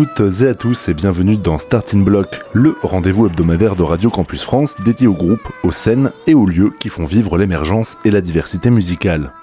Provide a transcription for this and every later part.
Toutes et à tous et bienvenue dans Starting Block, le rendez-vous hebdomadaire de Radio Campus France dédié aux groupes, aux scènes et aux lieux qui font vivre l'émergence et la diversité musicale.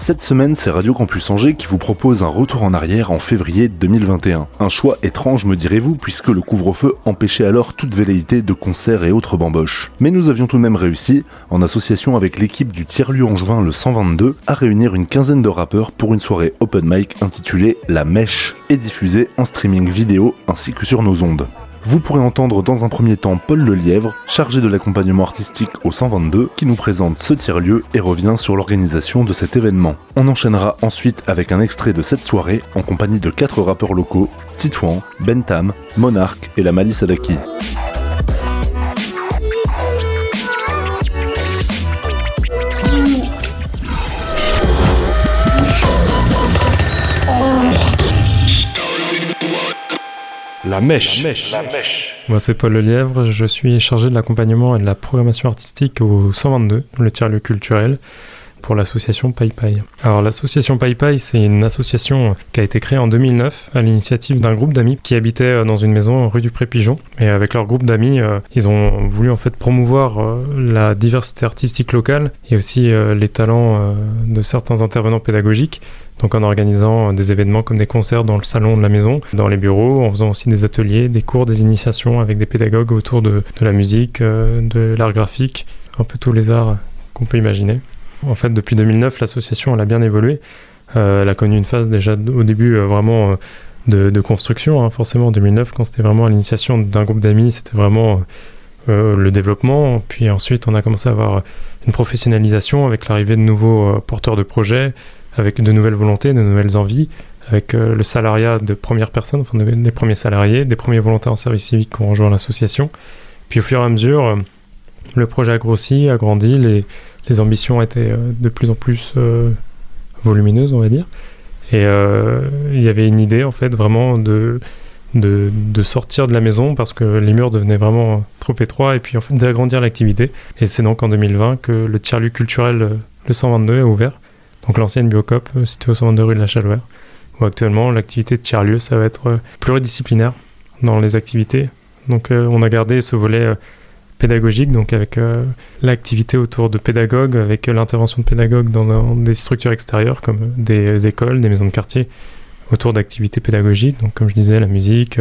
Cette semaine, c'est Radio Campus Angers qui vous propose un retour en arrière en février 2021. Un choix étrange, me direz-vous, puisque le couvre-feu empêchait alors toute velléité de concerts et autres bamboches. Mais nous avions tout de même réussi, en association avec l'équipe du tiers-lieu angevin le 122, à réunir une quinzaine de rappeurs pour une soirée open mic intitulée La Mèche et diffusée en streaming vidéo ainsi que sur nos ondes. Vous pourrez entendre dans un premier temps Paul Lelièvre, chargé de l'accompagnement artistique au 122, qui nous présente ce tiers-lieu et revient sur l'organisation de cet événement. On enchaînera ensuite avec un extrait de cette soirée en compagnie de quatre rappeurs locaux, Titouan, Bentham, Monarch et la Malice Adaki. La mèche. Moi, c'est Paul Lelièvre. Je suis chargé de l'accompagnement et de la programmation artistique au 122, le tiers-lieu culturel, pour l'association PayPay. Alors, l'association PayPay, c'est une association qui a été créée en 2009 à l'initiative d'un groupe d'amis qui habitaient euh, dans une maison rue du Pré-Pigeon. Et avec leur groupe d'amis, euh, ils ont voulu en fait promouvoir euh, la diversité artistique locale et aussi les talents de certains intervenants pédagogiques donc en organisant des événements comme des concerts dans le salon de la maison, dans les bureaux, en faisant aussi des ateliers, des cours, des initiations avec des pédagogues autour de, la musique, euh, de l'art graphique, un peu tous les arts qu'on peut imaginer. En fait, depuis 2009, l'association a bien évolué. Euh, elle a connu une phase déjà au début euh, vraiment de, construction. Hein. Forcément, en 2009, quand c'était vraiment l'initiation d'un groupe d'amis, c'était vraiment le développement. Puis ensuite, on a commencé à avoir une professionnalisation avec l'arrivée de nouveaux porteurs de projets, avec de nouvelles volontés, de nouvelles envies, avec euh, le salariat de première personne, enfin des premiers salariés, des premiers volontaires en service civique qui ont rejoint l'association. Puis au fur et à mesure, euh, le projet a grossi, a grandi, les, les ambitions étaient euh, de plus en plus volumineuses, on va dire. Et il y avait une idée, en fait, vraiment de, de, de, sortir de la maison parce que les murs devenaient vraiment trop étroits et puis en fait, d'agrandir l'activité. Et c'est donc en 2020 que le tiers-lieu culturel, le 122, est ouvert donc l'ancienne Biocop euh, située au 122 rue de la Chalouère, où actuellement l'activité de tiers-lieu, ça va être euh, pluridisciplinaire dans les activités. Donc euh, on a gardé ce volet pédagogique, donc avec l'activité autour de pédagogues, avec l'intervention de pédagogues dans, des structures extérieures comme des écoles, des maisons de quartier, autour d'activités pédagogiques, donc comme je disais, la musique,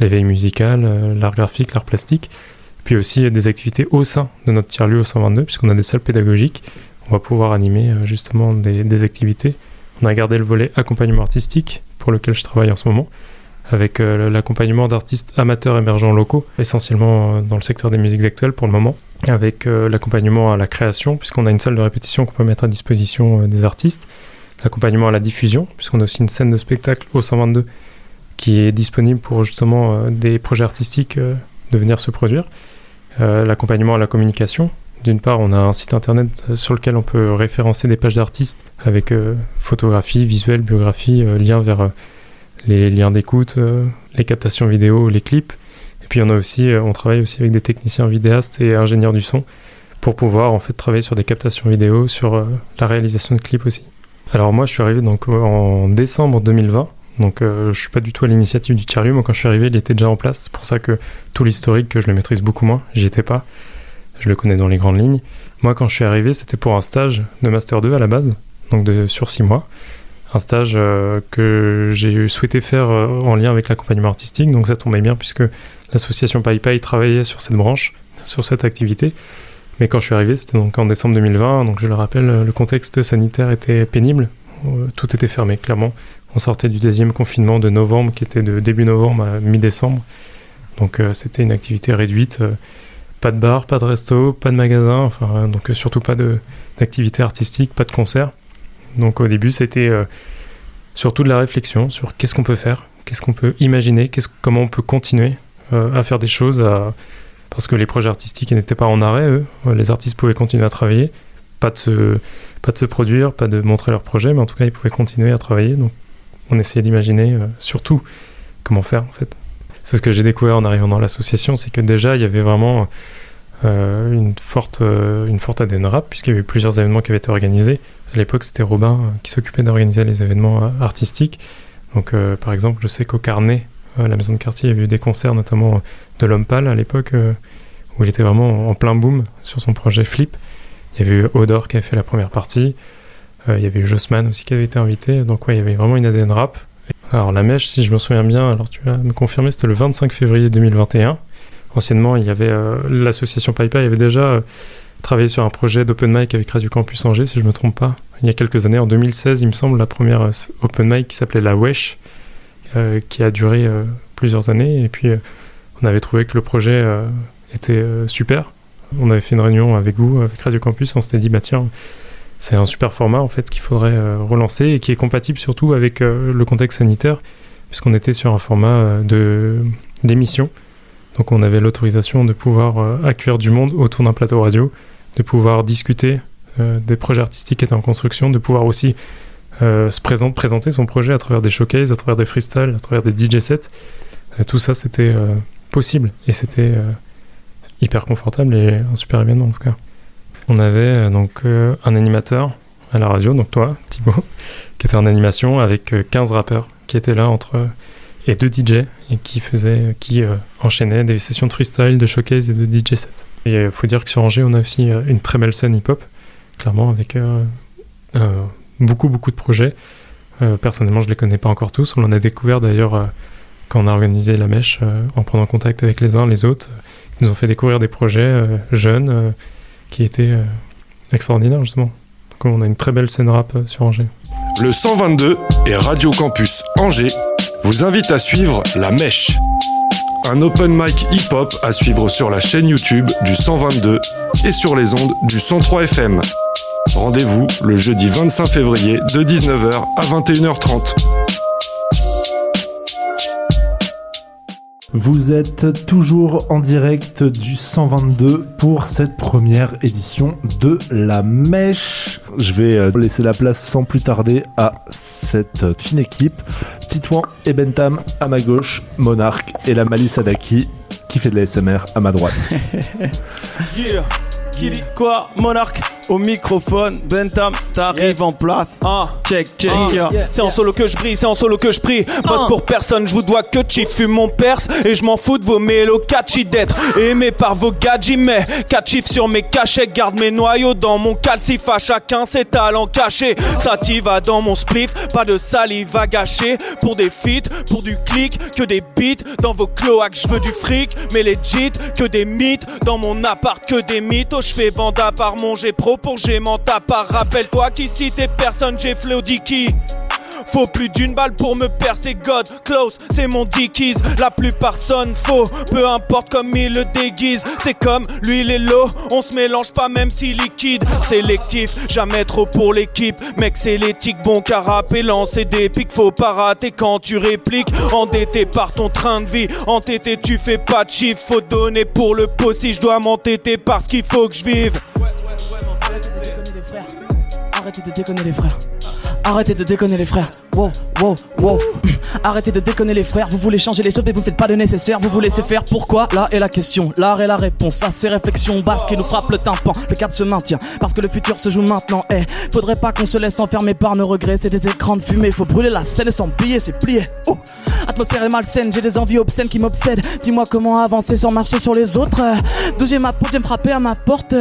l'éveil musical, l'art graphique, l'art plastique, puis aussi des activités au sein de notre tiers-lieu au 122, puisqu'on a des salles pédagogiques on va pouvoir animer euh, justement des, activités. On a gardé le volet accompagnement artistique pour lequel je travaille en ce moment, avec euh, l'accompagnement d'artistes amateurs émergents locaux, essentiellement euh, dans le secteur des musiques actuelles pour le moment, avec l'accompagnement à la création, puisqu'on a une salle de répétition qu'on peut mettre à disposition des artistes, l'accompagnement à la diffusion, puisqu'on a aussi une scène de spectacle au 122 qui est disponible pour justement des projets artistiques de venir se produire, l'accompagnement à la communication, d'une part, on a un site internet sur lequel on peut référencer des pages d'artistes avec euh, photographie, visuel, biographie, euh, liens vers euh, les liens d'écoute, les captations vidéo, les clips. Et puis on a aussi, on travaille aussi avec des techniciens vidéastes et ingénieurs du son pour pouvoir en fait travailler sur des captations vidéo, sur la réalisation de clips aussi. Alors moi, je suis arrivé en décembre 2020. Donc je suis pas du tout à l'initiative du Moi, quand je suis arrivé, il était déjà en place. C'est pour ça que tout l'historique, je le maîtrise beaucoup moins. J'y étais pas je le connais dans les grandes lignes. Moi, quand je suis arrivé, c'était pour un stage de Master 2 à la base, donc de, sur six mois. Un stage euh, que j'ai souhaité faire euh, en lien avec l'accompagnement artistique, donc ça tombait bien puisque l'association PayPay travaillait sur cette branche, sur cette activité. Mais quand je suis arrivé, c'était donc en décembre 2020, donc je le rappelle, le contexte sanitaire était pénible, euh, tout était fermé, clairement. On sortait du deuxième confinement de novembre, qui était de début novembre à mi-décembre. Donc c'était une activité réduite pas de bar, pas de resto, pas de magasin, enfin, donc euh, surtout pas d'activité artistique, pas de concert. Donc au début, c'était euh, surtout de la réflexion sur qu'est-ce qu'on peut faire, qu'est-ce qu'on peut imaginer, comment on peut continuer euh, à faire des choses, parce que les projets artistiques n'étaient pas en arrêt, eux. Les artistes pouvaient continuer à travailler, pas de, se, pas de se produire, pas de montrer leurs projets, mais en tout cas, ils pouvaient continuer à travailler. Donc on essayait d'imaginer surtout comment faire, en fait c'est ce que j'ai découvert en arrivant dans l'association, c'est que déjà il y avait vraiment euh, une forte euh, une forte ADN rap puisqu'il y avait plusieurs événements qui avaient été organisés. À l'époque, c'était Robin euh, qui s'occupait d'organiser les événements artistiques. Donc, par exemple, je sais qu'au Carnet, la maison de quartier, il y avait eu des concerts, notamment de l'Homme Pâle à l'époque, où il était vraiment en plein boom sur son projet Flip. Il y avait eu Odor qui avait fait la première partie. il y avait eu Jossman aussi qui avait été invité. Donc, ouais, il y avait vraiment une ADN rap. Alors, la mèche, si je me souviens bien, alors tu vas me confirmer, c'était le 25 février 2021. Anciennement, il y avait l'association PayPal, il y avait déjà travaillé sur un projet d'open mic avec Radio Campus Angers, si je ne me trompe pas. Il y a quelques années, en 2016, il me semble, la première euh, open mic qui s'appelait La Wesh, euh, qui a duré euh, plusieurs années. Et puis, on avait trouvé que le projet était super. On avait fait une réunion avec vous, avec Radio Campus, on s'était dit, bah tiens, c'est un super format en fait qu'il faudrait relancer et qui est compatible surtout avec le contexte sanitaire, puisqu'on était sur un format de d'émission. Donc on avait l'autorisation de pouvoir accueillir du monde autour d'un plateau radio de pouvoir discuter euh, des projets artistiques qui étaient en construction, de pouvoir aussi euh, se présenter son projet à travers des showcases, à travers des freestyles, à travers des DJ sets. Euh, tout ça, c'était possible et c'était hyper confortable et un super événement en tout cas. On avait donc un animateur à la radio, donc toi, Thibaut, qui était en animation avec 15 rappeurs qui étaient là entre et deux DJ et qui faisaient, qui enchaînaient des sessions de freestyle, de showcase et de DJ sets. Et il euh, faut dire que sur Angers, on a aussi euh, une très belle scène hip-hop, clairement, avec euh, beaucoup, beaucoup de projets. personnellement, je ne les connais pas encore tous. On en a découvert d'ailleurs quand on a organisé la mèche, en prenant contact avec les uns les autres. Ils nous ont fait découvrir des projets jeunes qui étaient extraordinaires, justement. Donc, on a une très belle scène rap sur Angers. Le 122 et Radio Campus Angers vous invite à suivre La Mèche un open mic hip-hop à suivre sur la chaîne YouTube du 122 et sur les ondes du 103 FM. Rendez-vous le jeudi 25 février de 19h à 21h30. Vous êtes toujours en direct du 122 pour cette première édition de La Mèche. Je vais euh, laisser la place sans plus tarder à cette fine équipe. Titouan et Bentam à ma gauche, Monarque et la Malice Adaki qui fait de la SMR à ma droite. quoi Monarque au microphone, Bentam, t'arrives en place. Ah, check, check. Ah. C'est en solo que je brille, c'est en solo que je prie. Bosse ah. pour personne, je vous dois que tu fumes mon perse. Et je m'en fous de vos mélos catchy d'être aimé par vos gadgets. Mais chiffres sur mes cachets, garde mes noyaux dans mon calcif. À chacun ses talents cachés. Ça t'y va dans mon spliff, pas de salive à gâcher. Pour des feats, pour du clic, que des beats dans vos cloaques. Je veux du fric, mais legit, que des mythes. Dans mon appart, que des mythos. Je fais bande à part manger pro pour j'aimant ta part. Rappelle-toi qu'ici t'es personne, j'ai qui Faut plus d'une balle pour me percer, God close, c'est mon dickies. La plupart sonnent faux, peu importe comme il le déguise. C'est comme l'huile et l'eau, on se mélange pas même si liquide. Sélectif, jamais trop pour l'équipe. Mec, c'est l'éthique, bon car rapper, lancer des pics, faut pas rater quand tu répliques. Endetté par ton train de vie, entêté, tu fais pas de chiffre. Faut donner pour le pot si je dois m'entêter parce qu'il faut que je vive. Arrêtez de déconner les frères. Arrêtez de déconner les frères. Wow, wow, wow. Arrêtez de déconner les frères. Vous voulez changer les choses mais vous faites pas le nécessaire. Vous vous laissez faire. Pourquoi? Là est la question. L'art est la réponse à ces réflexions basses qui nous frappent le tympan. Le cap se maintient parce que le futur se joue maintenant. Eh, faudrait pas qu'on se laisse enfermer par nos regrets. C'est des écrans de fumée. Faut brûler la scène et sans c'est plié. Oh. Atmosphère est malsaine. J'ai des envies obscènes qui m'obsèdent. Dis-moi comment avancer sans marcher sur les autres. D'où j'ai ma peau, me frapper à ma porte.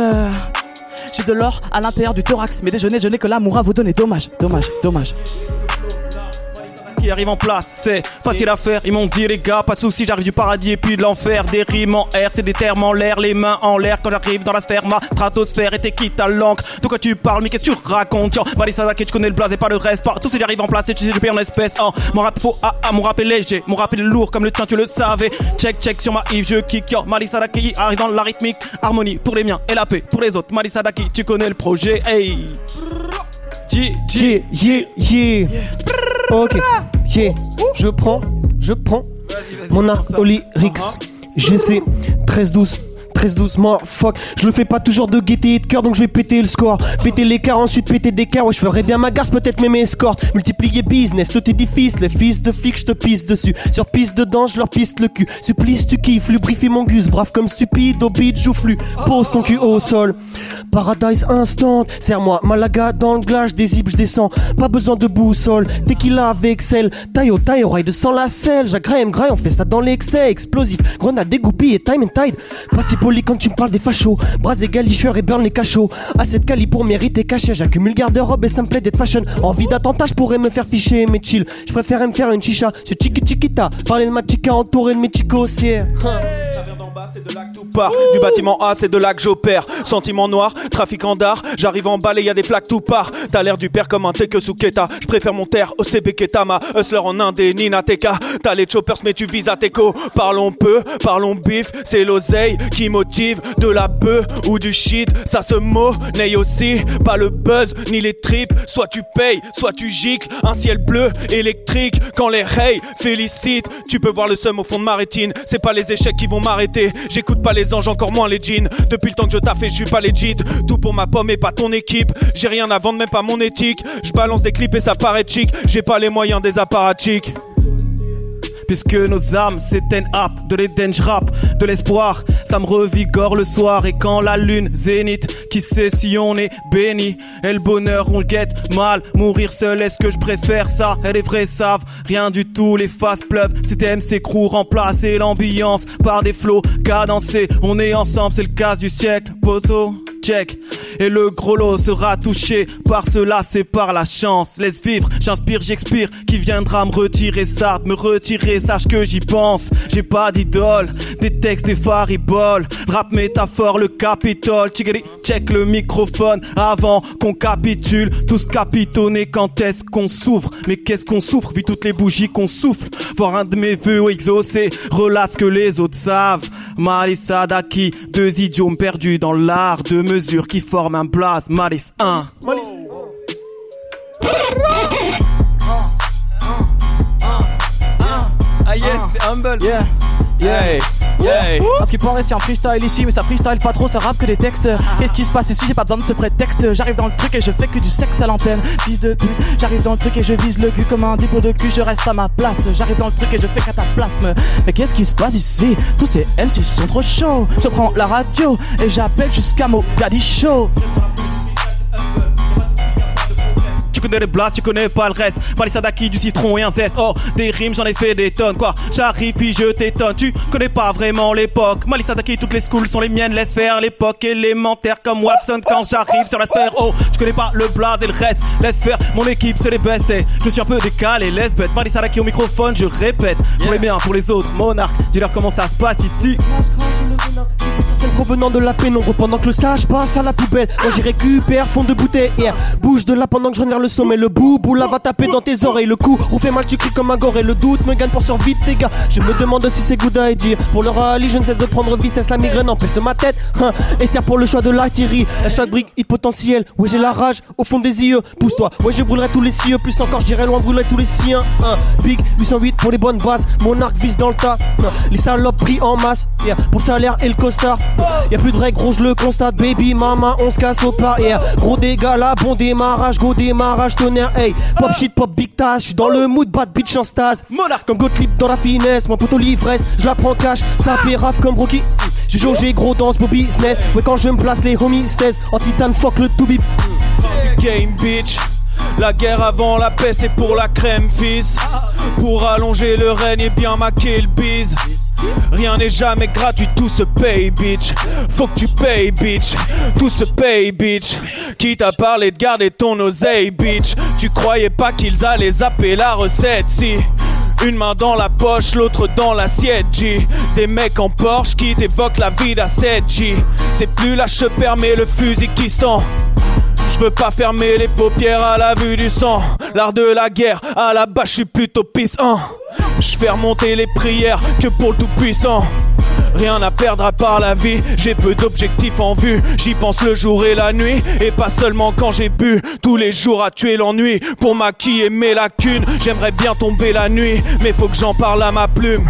J'ai de l'or à l'intérieur du thorax. Mais déjeuner, je n'ai que l'amour à vous donner. Dommage, dommage, dommage qui arrive en place, c'est facile à faire. Ils m'ont dit les gars, pas de soucis, j'arrive du paradis et puis de l'enfer. Des rimes en air, c'est des termes en l'air, les mains en l'air quand j'arrive dans la sphère. Ma stratosphère était quitte à l'encre. De quoi tu parles, mais qu'est-ce que tu racontes? Tiens, Sadake, tu connais le blaze et pas le reste. Tout si j'arrive en place et tu sais, je paye en espèces. Oh, mon rap faux, ah ah, mon rap est léger, mon rap est lourd comme le tien, tu le savais. Check, check sur ma Yves, je kick. Yo, Sadaki arrive dans la rythmique. Harmonie pour les miens et la paix pour les autres. Sadaki, tu connais le projet, hey. Yeah, yeah, yeah. Ok. Je prends, je prends mon arc Oli Rix. GC 13 12 13 doucement, fuck. Je le fais pas toujours de gaieté et de cœur, donc je vais péter le score. Péter l'écart, ensuite péter des cœurs. Ouais, je ferais bien ma garce, peut-être même escorte. Multiplier business, tout édifice. Les fils de flics, je te pisse dessus. Sur piste dedans, je leur piste le cul. Supplice, tu kiffes. Lubrifie mon gus, brave comme stupide. Au beat, joufflu. Pose ton cul au sol. Paradise instant. Serre-moi, Malaga dans le glace. Des zips, je descends. Pas besoin de boussole. Tequila avec sel. Taille au taille, oreille de sang la selle. J'agrème, graille, on fait ça dans l'excès. Explosif. Grenade dégoupille et time and tide. Pas si poli quand tu me parles des fachos. Bras et galicheurs et burn les cachots. À cette cali pour mériter cachet. J'accumule garde-robe et ça me plaît d'être fashion. Envie d'attentat, je pourrais me faire ficher, mais chill. Je préfère me faire une chicha. C'est chiqui chiquita. Parler de ma chica entouré de mes chicos, yeah. C'est de là que tout part. Du bâtiment A, c'est de là que j'opère. Sentiment noir, trafiquant d'art. J'arrive en balle et y des flaques tout part. T'as l'air du père comme un Teke Suketa. Je préfère mon terre au CB Ketama. Hustler en Indé, Nina Teka. T'as les choppers, mais tu vises à Teco. Parlons peu, parlons bif. C'est l'oseille qui motive. De la bœuf ou du shit. Ça se monnaie aussi. Pas le buzz ni les tripes. Soit tu payes, soit tu gicles. Un ciel bleu électrique. Quand les rays félicitent. Tu peux voir le seum au fond de ma rétine. C'est pas les échecs qui vont m'arrêter. J'écoute pas les anges, encore moins les jeans. Depuis le temps que je taffe et je suis pas. Tout pour ma pomme et pas ton équipe. J'ai rien à vendre, même pas mon éthique. Je balance des clips et ça paraît chic. J'ai pas les moyens des apparatchiks. Puisque nos âmes s'éteignent ap de l'Éden, rap de l'espoir. Ça me revigore le soir et quand la lune zénith, qui sait si on est béni. Et le bonheur, on le guette mal. Mourir seul, est-ce que je préfère ça? Et les vrais savent rien du tout, les faces pleuvent. CTM s'écroule, remplacer l'ambiance par des flots cadencés. On est ensemble, c'est le cas du siècle, poteau. Check. Et le gros lot sera touché par cela, c'est par la chance. Laisse vivre, j'inspire, j'expire. Qui viendra me retirer ça, me retirer, sache que j'y pense. J'ai pas d'idole, des textes, des fariboles. Rap métaphore, le capitole. Check le microphone avant qu'on capitule. Tous capitonner quand est-ce qu'on souffre. Mais qu'est-ce qu'on souffre, vu toutes les bougies qu'on souffle. Voir un de mes vœux exaucés, relate que les autres savent. Marissa Daki, deux idiomes perdus dans l'art de mesure qui forment un blast. Malice 1. Ah yes, c'est humble. Yeah. Hey, Parce qu'il paraît c'est un freestyle ici mais ça freestyle pas trop ça rappe que des textes. Qu'est-ce qui se passe ici? J'ai pas besoin de ce prétexte. J'arrive dans le truc et je fais que du sexe à l'antenne. Fils de pute J'arrive dans le truc et je vise le cul comme un dépôt de cul. Je reste à ma place. J'arrive dans le truc et je fais cataplasme. Mais qu'est-ce qui se passe ici? Tous ces MC sont trop chauds. Je prends la radio et j'appelle jusqu'à Mogadiscio Tu connais les blasts, tu connais pas le reste. Pas les sadaki, du citron et un zeste. Oh, des rimes, j'en ai fait des tonnes. Quoi, j'arrive puis je t'étonne. Tu connais pas vraiment l'époque. Mali Sadaki, toutes les schools sont les miennes. Laisse faire l'époque élémentaire comme Watson quand j'arrive sur la sphère. Oh, tu connais pas le blaze et le reste. Laisse faire, mon équipe c'est les best. Je suis un peu décalé, laisse bête. Mali Sadaki au microphone, je répète. Pour les miens, pour les autres, monarque. Dis-leur comment ça se passe ici. Celle provenant de la pénombre pendant que le sage passe à la poubelle. Moi j'y récupère fond de bouteille. Yeah. Bouge de là pendant que je vers le sommet. Le boubou là va taper dans tes oreilles. Le coup refait mal, tu cries comme un gore. Et le doute me gagne pour survivre, tes gars. Je me demande si c'est good dire. Pour le rallye, je ne cesse de prendre vitesse. La migraine empêche de ma tête. Hein. Et sert pour le choix de l'artillerie. La chaque brique, hit potentiel. Ouais, j'ai la rage au fond des yeux. Pousse-toi. Ouais, je brûlerai tous les cieux. Plus encore, j'irai loin, brûlerai tous les siens. Hein. Big 808 pour les bonnes bases. Mon arc vise dans le tas. Hein. Les salopes pris en masse. Yeah. Pour salaire et le costard. Y'a plus de règles, gros, je le constate. Baby, mama, on se casse au. Yeah. Gros dégâts là, bon démarrage, gros démarrage, tonnerre. Hey, pop shit, pop big tash. J'suis dans le mood, bad bitch en stase. Comme Gottlieb dans la finesse, mon poteau l'ivresse, je la prends cash. Ça fait raf comme Rocky. J'ai jaugé gros dans ce beau business. Ouais, quand je me place, les homies stairs. En titane, fuck le to be. du game, bitch. La guerre avant la paix, c'est pour la crème, fils. Pour allonger le règne et bien maquer le bise. Rien n'est jamais gratuit, tout se paye, bitch. Faut que tu payes, bitch. Tout se paye, bitch. Qui t'a parlé de garder ton oseille, bitch? Tu croyais pas qu'ils allaient zapper la recette, si. Une main dans la poche, l'autre dans l'assiette, G. Des mecs en Porsche qui t'évoquent la vie d'A7, G. C'est plus la chepère mais le fusil qui se. Je veux pas fermer les paupières à la vue du sang. L'art de la guerre, à la base, je suis plutôt puissant. Je fais remonter les prières que pour le tout-puissant. Rien à perdre à part la vie, j'ai peu d'objectifs en vue. J'y pense le jour et la nuit, et pas seulement quand j'ai bu. Tous les jours à tuer l'ennui, pour maquiller mes lacunes. J'aimerais bien tomber la nuit, mais faut que j'en parle à ma plume.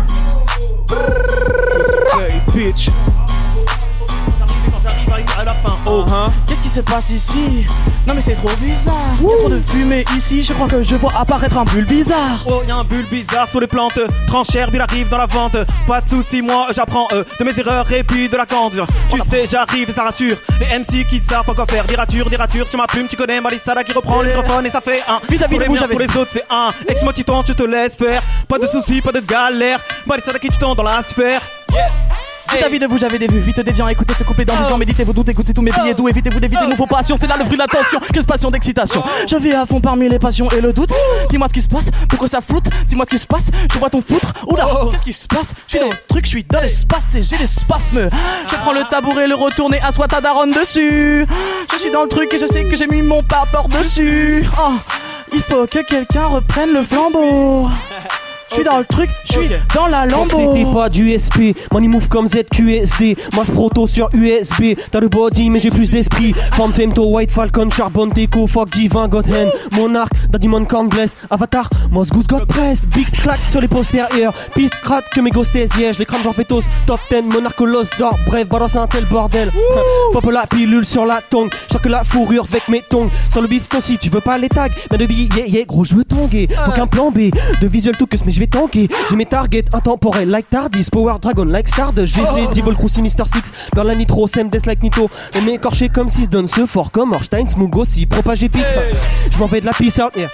Fin O. Hein. Qu'est-ce qui se passe ici? Non mais c'est trop bizarre. Y'a trop de fumée ici, je crois que je vois apparaître un bulle bizarre. Oh, y'a un bulle bizarre sur les plantes. Tranchère, il arrive dans la vente. Pas de soucis, moi j'apprends euh, de mes erreurs et puis de la candure. Tu sais, j'arrive et ça rassure. Les MC qui savent pas quoi faire. Des ratures, des ratures sur ma plume. Tu connais Malissada qui reprend le microphone et ça fait un. Vis-à-vis pour de les miens, pour les autres, c'est un. Ex-moi tu je te laisse faire. Pas de soucis, pas de galère. Malissada qui tu tends dans la sphère. Yes! Vis-à-vis de vous, j'avais des vues. Vite déviant, écoutez ce couplet dans Oh. Méditez vos doutes, écoutez tous mes billets doux. Évitez-vous d'éviter de nouveaux passions. C'est là le fruit de l'attention. Qu'est-ce passion d'excitation Oh. Je vis à fond parmi les passions et le doute. Dis-moi ce qui se passe, pourquoi ça floute Dis-moi ce qui se passe, je vois ton foutre. Oula, Oh. qu'est-ce qui se passe? Je suis dans le truc, je suis dans l'espace et j'ai des spasmes. Je prends le tabouret, le retourne et assois ta daronne dessus. Je suis dans le truc et je sais que j'ai mis mon papa dessus. Oh, il faut que quelqu'un reprenne le flambeau. Je suis dans le truc, je suis dans la lambeau. C'était pas du SP, money move comme ZQSD, masse proto sur USB, t'as le body mais j'ai plus d'esprit. Femme femto, white falcon, charbon déco, fuck divin, god hand, monarque, daddy corn bless, avatar, moss goose god press, big clack sur les postérieurs, piste crack que mes ghostes yeah, je les genre pétos, top 10, monarque l'os d'or, bref, balance un tel bordel. Pop la pilule sur la tongue, choque la fourrure avec mes tongs, sur le bifton si tu veux pas les tags, mais de billets, yeah, yeah, gros je veux tanguer, faut qu'un plan B, de visuel tout que mais je vais tanker, j'ai mes targets intemporels like Tardis, Power Dragon like Stardust, GC, Devil Crew, Sinister Six, Berlin Nitro, Sem, Death like Nito, mais écorché comme 6 donne ce fort comme Orstein, Smoog aussi, propagé piste, je m'en vais de la piste out here,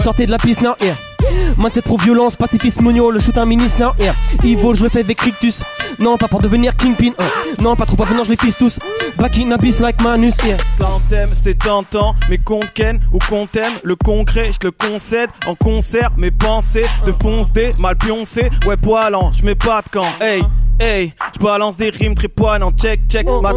sortez de la piste now here. Mindset pro violence, pacifisme monio, le shoot un ministre now here. Evil, je le fais avec Rictus. Non, pas pour devenir Kingpin. hein. Non, pas trop avenant, je les fisse tous. Back in abyss like Manus. Quand t'aimes, c'est tentant, mais qu'on ken ou qu'on t'aime, le concret, je le concède. En concert, mes pensées de fonce des mal pioncés. Ouais, poilant, je mets pas de camp. Hey, hey, je balance des rimes très poignantes. Check, check, ma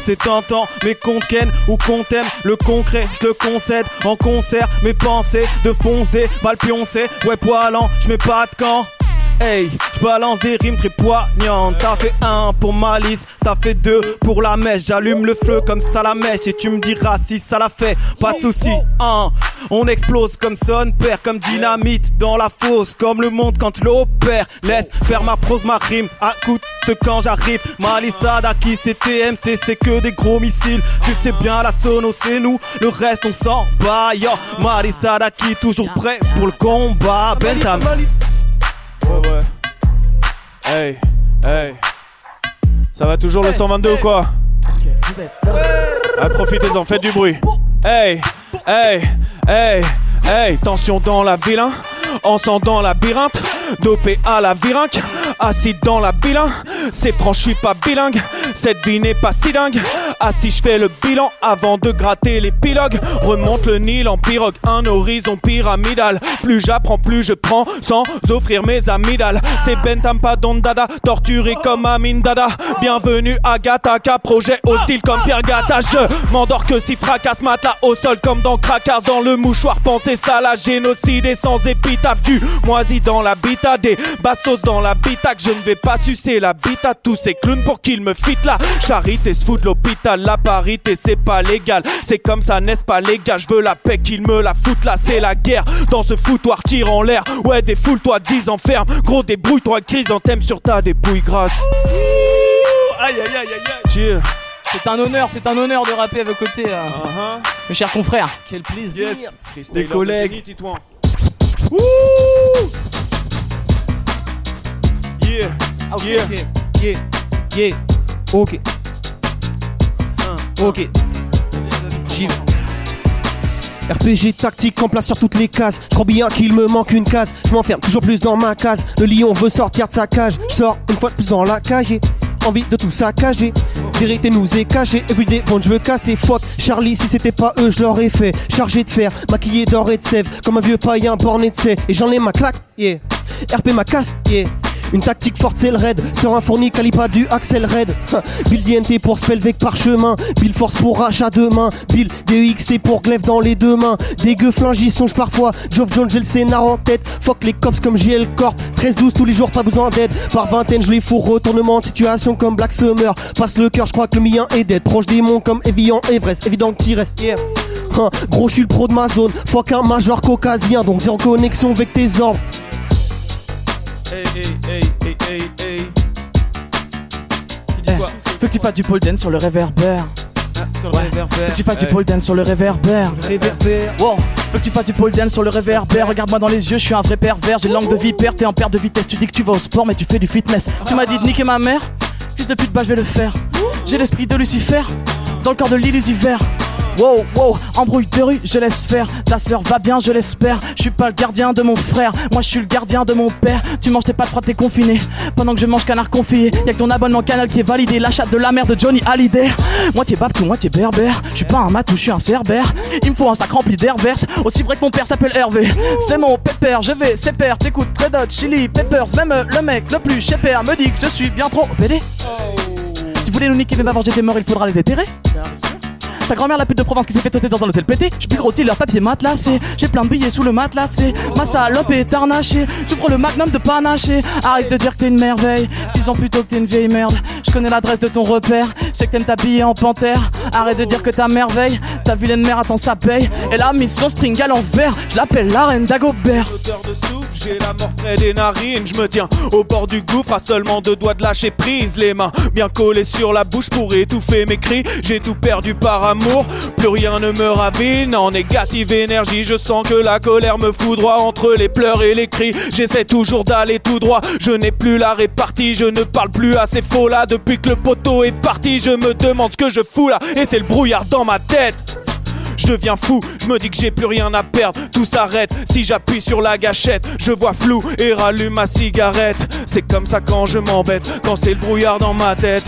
c'est tentant, mais qu'on ken ou qu'on t'aime, le concret, je le concède. En concert, mes pensées de fonce des mal pioncés. Ouais, poilant, je mets pas de camp. Hey, je balance des rimes très poignantes. Ça fait un pour Malice, ça fait deux pour la mèche. J'allume le feu comme ça la mèche et tu me diras si ça la fait. Pas de soucis, hein. On explose comme son père, comme dynamite dans la fosse, comme le monde quand l'opère. Laisse faire ma prose, ma rime. Écoute quand j'arrive. Malice Adaki, c'est TMC, c'est que des gros missiles. Tu sais bien, la sono, c'est nous. Le reste, on s'en bat. Yo, Malice Adaki, toujours prêt pour le combat. Bentham. Ouais, ouais. Hey, hey. Ça va toujours le 122 ou quoi? Vous êtes là. Ah, profitez-en, faites du bruit. Hey, hey, hey, hey. Tension dans la vilain. Encens dans la labyrinthe, dopé à la virinque, acide dans la bilan. C'est franc, je suis pas bilingue. Cette vie n'est pas si dingue. Assis, je fais le bilan avant de gratter l'épilogue. Remonte le Nil en pirogue, un horizon pyramidal. Plus j'apprends, plus je prends sans offrir mes amygdales. C'est Bentham, pas Dada, torturé comme Amin Dada. Bienvenue à Gataka, projet hostile comme Pierre Gata. Je m'endors que si fracasse matelas au sol comme dans Krakars. Dans le mouchoir, pensez ça, la génocide et sans épitaphe. Du moisi dans la bita, des bastos dans la bitac. Je ne vais pas sucer à tous ces clowns pour qu'ils me fitent la charité. Se fout de l'hôpital, la parité, c'est pas légal. C'est comme ça, n'est-ce pas, les gars? Je veux la paix, qu'ils me la foutent là, c'est la guerre. Dans ce foutoir, tire en l'air. Ouais, défoule-toi, 10 enferme. Gros, débrouille-toi, crise en thème sur ta dépouille grasse. Aïe, aïe, aïe, aïe, aïe. C'est un honneur, c'est un honneur de rapper à vos côtés, euh, Uh-huh. mes chers confrères. Quel plaisir. Yes. Des collègues. Yeah. Ah, ok, Yeah. ok. Yeah. Yeah. Ok. Ok. J'y vais. RPG tactique en place sur toutes les cases. Je crois bien qu'il me manque une case. Je m'enferme toujours plus dans ma case. Le lion veut sortir de sa cage. Je sors une fois de plus dans la cage. J'ai envie de tout saccager. Vérité nous est cachée. Everyday, bon, je veux casser. Fuck. Charlie, si c'était pas eux, je l'aurais fait. Chargé de fer, maquillé d'or et de sève. Comme un vieux païen borné de sait. Et j'en ai ma claque, yeah. RP ma casse, yeah. Une tactique forte c'est le raid. Sur un fourni calipa du Axel Red Bill DNT pour Spellvec parchemin Bill Force pour rachat de main. Bill DEXT pour glaive dans les deux mains. Dégueu flingy songe parfois. Geoff Jones j'ai le scénar en tête. Fuck les cops comme JL Corp. 13-12 tous les jours pas besoin d'aide. Par vingtaine je les fous retournement de situation comme Black Summer. Passe le cœur je crois que le mien est d'être Proche des monts comme Evian Everest. Évident que t'y restes Gros je suis le pro de ma zone. Fuck un major caucasien. Donc zéro connexion avec tes ordres Hey, hey, hey, hey, hey, hey. Eh, Faut que tu fasses du pole dance sur le réverbère. Faut que tu fasses du pole dance sur le réverbère. Wow. Faut que tu fasses du pole dance sur le réverbère. Regarde-moi dans les yeux, je suis un vrai pervers. J'ai langue de vipère, t'es en perte de vitesse. Tu dis que tu vas au sport, mais tu fais du fitness. Tu m'as dit de niquer ma mère. Fils de pute, bah je vais le faire. J'ai l'esprit de Lucifer dans le corps de l'illusiver. Wow, wow, embrouille de rue, je laisse faire. Ta sœur va bien, je l'espère. Je suis pas le gardien de mon frère, moi je suis le gardien de mon père. Tu manges tes pâtes froides, t'es confiné. Pendant que je mange canard confit, y'a que ton abonnement canal qui est validé. L'achat de la mère de Johnny Hallyday. Moitié babtou, moitié berbère. Je suis pas un matou, je suis un cerbère. Il me faut un sac rempli d'air verte. Aussi vrai que mon père s'appelle Hervé. C'est mon pépère, je vais, c'est père. T'écoutes Red Hot, Chili, Peppers. Même le mec le plus père me dit que je suis bien trop pédé. Tu voulais nous niquer, mais avant j'étais mort, il faudra les déterrer. Ta grand-mère, la pute de Provence qui s'est fait sauter dans un hôtel pété. Plus gros leur papier matelassé. J'ai plein de billets sous le matelassé. Ma salope est arnachée. J'ouvre le magnum de panaché. Arrête de dire que t'es une merveille. Disons plutôt que t'es une vieille merde. Je connais l'adresse de ton repère. Je sais que t'aimes t'habiller en panthère. Arrête de dire que ta merveille. Ta vilaine mère attend sa paye. Elle a mis son string à l'envers. Je l'appelle la reine d'Agobert. J'ai la mort près des narines. Je me tiens au bord du gouffre à seulement deux doigts de lâcher prise. Les mains bien collées sur la bouche pour étouffer mes cris. J'ai tout perdu par amour, plus rien ne me ravine. En négative énergie, je sens que la colère me foudroie entre les pleurs et les cris. J'essaie toujours d'aller tout droit, je n'ai plus la répartie. Je ne parle plus assez faux là depuis que le poteau est parti. Je me demande ce que je fous là, et c'est le brouillard dans ma tête. Je deviens fou, je me dis que j'ai plus rien à perdre, tout s'arrête si j'appuie sur la gâchette. Je vois flou et rallume ma cigarette. C'est comme ça quand je m'embête, quand c'est le brouillard dans ma tête.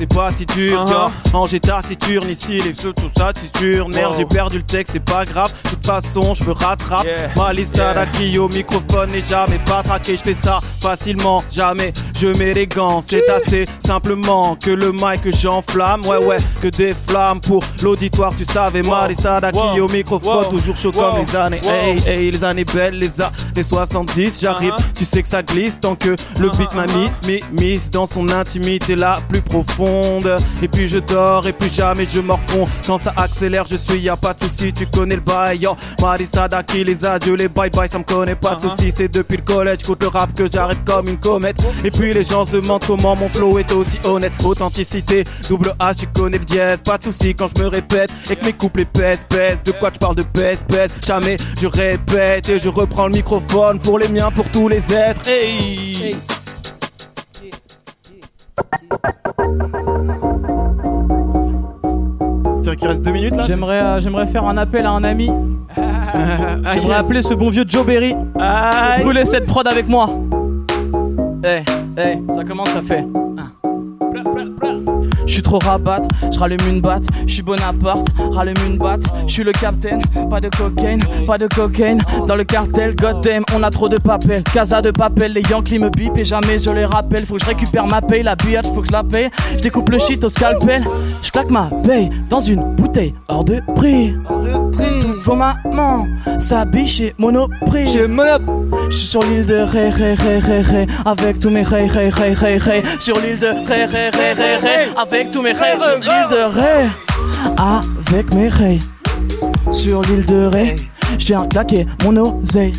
C'est pas si dur, uh Manger taciturne ici, les feux, tout ça, sûr Merde, j'ai perdu le texte, c'est pas grave. De toute façon, je me rattrape. Malissa qui au microphone et jamais pas traqué. Je fais ça facilement, jamais je mets les gants. C'est assez simplement que le mic que j'enflamme. Ouais, ouais, que des flammes pour l'auditoire, tu savais. Malissa qui au microphone, toujours chaud comme les années. Hey, hey, les années belles, les années 70. J'arrive, uh-huh. tu sais que ça glisse tant que le beat m'a miss, miss dans son intimité la plus profonde. Et puis je dors et puis jamais je morfonds Quand ça accélère je suis y'a pas de soucis Tu connais le bail yo Marissa Daki les adieux les bye bye ça me connaît pas de soucis C'est depuis le collège Écoute le rap que j'arrête comme une comète Et puis les gens se demandent comment mon flow est aussi honnête Authenticité double H tu connais le dièse Pas de soucis quand je me répète Et que mes couples pèsent pèsent De quoi tu parles de pèse pèse? Jamais je répète et je reprends le microphone Pour les miens pour tous les êtres hey. C'est vrai qu'il reste deux minutes là? J'aimerais, euh, j'aimerais faire un appel à un ami. j'aimerais appeler ce bon vieux Joe Berry. Brûler cette prod avec moi. Eh, eh, ça commence, ça fait. Trop rabat, je rallume une batte, je suis Bonaparte, rallume une batte, je suis le capitaine, pas de cocaine, pas de cocaine, dans le cartel, goddamn, on a trop de papel, casa de papel, les Yankees me bip et jamais je les rappelle, faut que je récupère ma paye, la billette, faut que je la paye, je découpe le shit au scalpel, je claque ma paye dans une bouteille hors de prix, hors de prix, toutes vos mamans s'habillent chez Monoprix, chez Monoprix. Je suis sur l'île de Ré, Ré, Ré, Ré, Ré, avec tous mes Ré, Ré, Ré, Ré, Ré, sur l'île de Ré, Ré, Ré, Ré, Ré, avec tous mes sur l'île de Ré, avec mes Ré, sur l'île de Ré, j'ai un claqué mon oseille.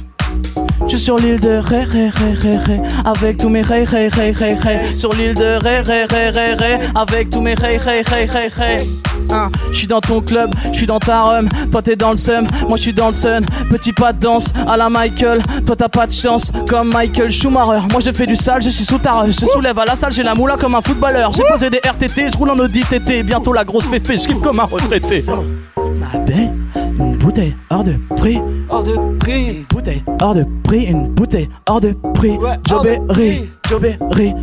Je suis sur l'île de Ré, Ré, Ré, Ré, Ré, avec tous mes Ré, Ré, Ré, Ré, Ré, sur l'île de Ré, Ré, Ré, Ré, Ré, avec tous mes Ré, Ré, Ré, Ré, Ré. Hein, je suis dans ton club, je suis dans ta rhum, toi t'es dans le seum, moi je suis dans le sun, petit pas de danse à la Michael, toi t'as pas de chance comme Michael Schumacher, moi je fais du sale, je suis sous ta je soulève à la salle, j'ai la moula comme un footballeur, j'ai posé des RTT, je roule en Audi TT, bientôt la grosse féfé, je kiffe comme un retraité. Ma bouteille hors de prix, hors de prix, une bouteille hors de prix, une bouteille hors de prix, ouais, Joberry, Joberry,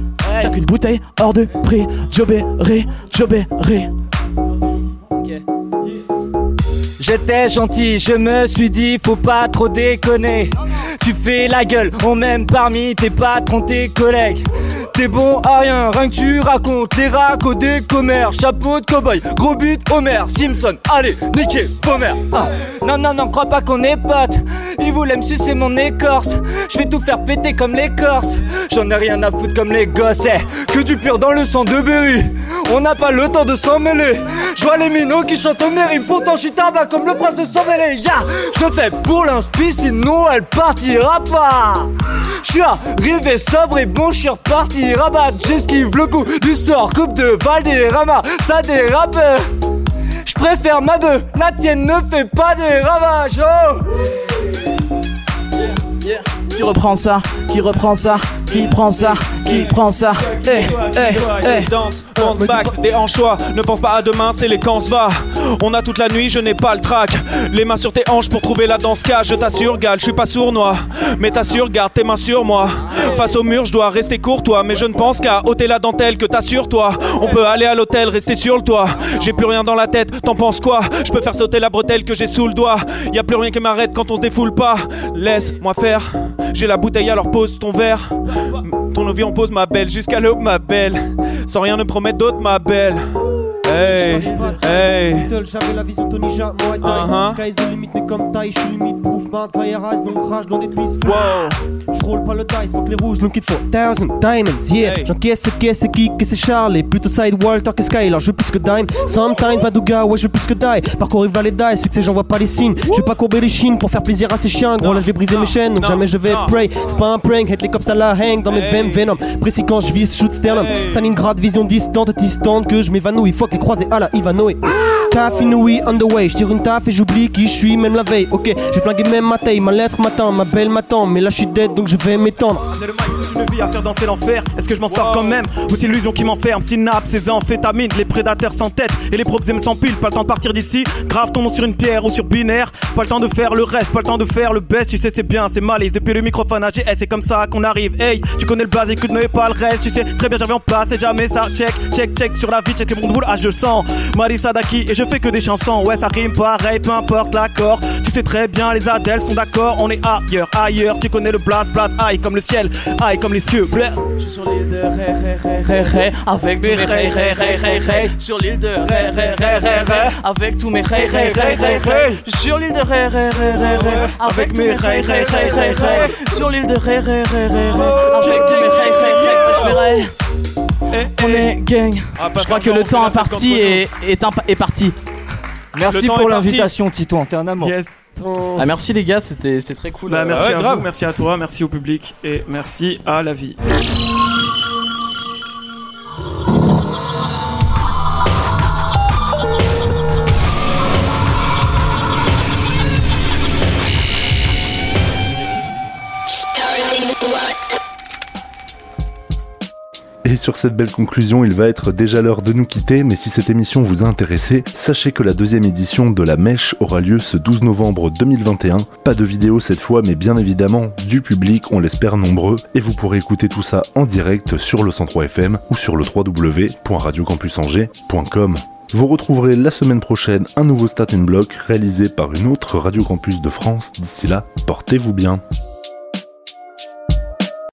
j'ai qu'une bouteille hors de prix, Joberry, Joberry. J'étais gentil, je me suis dit faut pas trop déconner. Tu fais la gueule, on m'aime parmi tes patrons, tes collègues. T'es bon à rien, rien que tu racontes les racos des commères. Chapeau de cowboy, gros but, Homer, Simpson. Allez, niquez, Homer. Ah. Non, non, non, crois pas qu'on est potes. Il voulait me sucer mon écorce. Je vais tout faire péter comme les Corses. J'en ai rien à foutre comme les gosses. Eh, que du pur dans le sang de Berry. On n'a pas le temps de s'en mêler. Je vois les minots qui chantent au mérite. Pourtant, je suis tabac comme le prince de s'en mêler. Ya, je fais pour l'inspi, sinon elle partira pas. Je suis arrivé sobre et bon, je suis reparti rabat, j'esquive le coup du sort, coupe de Valderrama, ça dérape. Je préfère ma bœuf, la tienne ne fait pas des ravages. Oh Qui reprend ça? Qui reprend ça? Qui prend ça? Qui prend ça? Eh, eh, eh Danse, bounce back, des hanchois. Ne pense pas à demain, c'est les camps va. On a toute la nuit, je n'ai pas le trac. Les mains sur tes hanches pour trouver la danse cage. Je t'assure, gal, je suis pas sournois. Mais t'assure, garde tes mains sur moi. Face au mur, je dois rester courtois. Mais je ne pense qu'à ôter la dentelle que t'as sur toi. On peut aller à l'hôtel, rester sur le toit. J'ai plus rien dans la tête, t'en penses quoi? Je peux faire sauter la bretelle que j'ai sous le doigt. Y a plus rien qui m'arrête quand on se défoule pas. Laisse-moi faire. J'ai la bouteille, alors pose ton verre. Ton envie on pose ma belle, jusqu'à l'aube ma belle. Sans rien ne promettre d'autre ma belle. Hey, hey. J'avais la vision Tony Jaa, Muay Thai. Uh-huh. Sky is the limit, mais comme taille, je suis limite proof. Man, quand il rase, donc rage. Wow. Je roule pas le dice, fuck les rouges, donc il faut thousand diamonds, yeah. Hey. J'encaisse cette caisse, c'est c'est Charlie? Plutôt side Walter que Sky, alors je veux plus que dime. Sometimes, Badouga, ouais, je veux plus que die. Parcours rival et die, succès, j'en vois pas les signes. Je vais pas courber les chines pour faire plaisir à ces chiens. Gros, là, je vais briser mes chaînes, donc jamais je vais pray. C'est pas un prank, hit les cops à la hang dans mes veines, venom. Précis quand je vise, shoot sternum. Stalingrad, vision distante, distante, que je m'évanouis. Fuck les croisés à la Ivanoé. Taf inouï on the way, je une taf et j'oublie qui je suis même la veille. Ok, j'ai flingué même ma taille, ma lettre m'attend, ma belle m'attend, mais là je suis dead donc je vais m'étendre. Une vie à faire danser l'enfer. Est-ce que je m'en sors quand même? Ou c'est l'illusion qui m'enferme? Synapse, ces amphétamines, les prédateurs sans tête et les problèmes sans pile. Pas le temps de partir d'ici. Grave ton nom sur une pierre ou sur binaire. Pas le temps de faire le reste, pas le temps de faire le best. Tu sais, c'est bien, c'est malice. Depuis le microphone AGS, c'est comme ça qu'on arrive. Hey, tu connais le blaze, écoute, mais pas le reste. Tu sais, très bien, j'avais en place et jamais ça. Check, check, check sur la vie, check mon boule. Ah, sens. Marie Sadaki et je fais que des chansons. Ouais, ça rime pareil, peu importe l'accord. Tu sais très bien, les Adèles sont d'accord. On est ailleurs, ailleurs. Tu connais le blaze, blaze, aïe comme le ciel, aïe comme les cieux. Bleu. Je suis sur l'île de Ré, Ré, Ré, Ré, Ré, avec mes Ré, Ré, Ré, Ré, Ré. Sur l'île de Ré, Ré, Ré, Ré, Ré, avec tous mes Ré, Ré, Ré, Ré, Ré. Sur l'île de Ré, Ré, Ré, Ré, Ré, avec mes Ré, Ré, Ré, Ré, Ré. Sur l'île de Ré, Ré, Ré, Ré, Ré, avec mes Ré, Ré, Ré, Ré. Je. Eh, On eh. est gang. Ah, Je crois que le temps imparti est, est, imp- est parti. Merci pour l'invitation, Titouan, t'es un amour. Yes. Ah, merci les gars, c'était c'était très cool. Bah, merci ouais, à grave. vous, merci à toi, merci au public et merci à la vie. Sur cette belle conclusion, il va être déjà l'heure de nous quitter, mais si cette émission vous a intéressé, sachez que la deuxième édition de La Mèche aura lieu ce 12 novembre 2021. Pas de vidéo cette fois, mais bien évidemment du public, on l'espère nombreux, et vous pourrez écouter tout ça en direct sur le 103 FM ou sur le www.radiocampusangers.com. Vous retrouverez la semaine prochaine un nouveau Starting Block réalisé par une autre Radio Campus de France. D'ici là, portez-vous bien.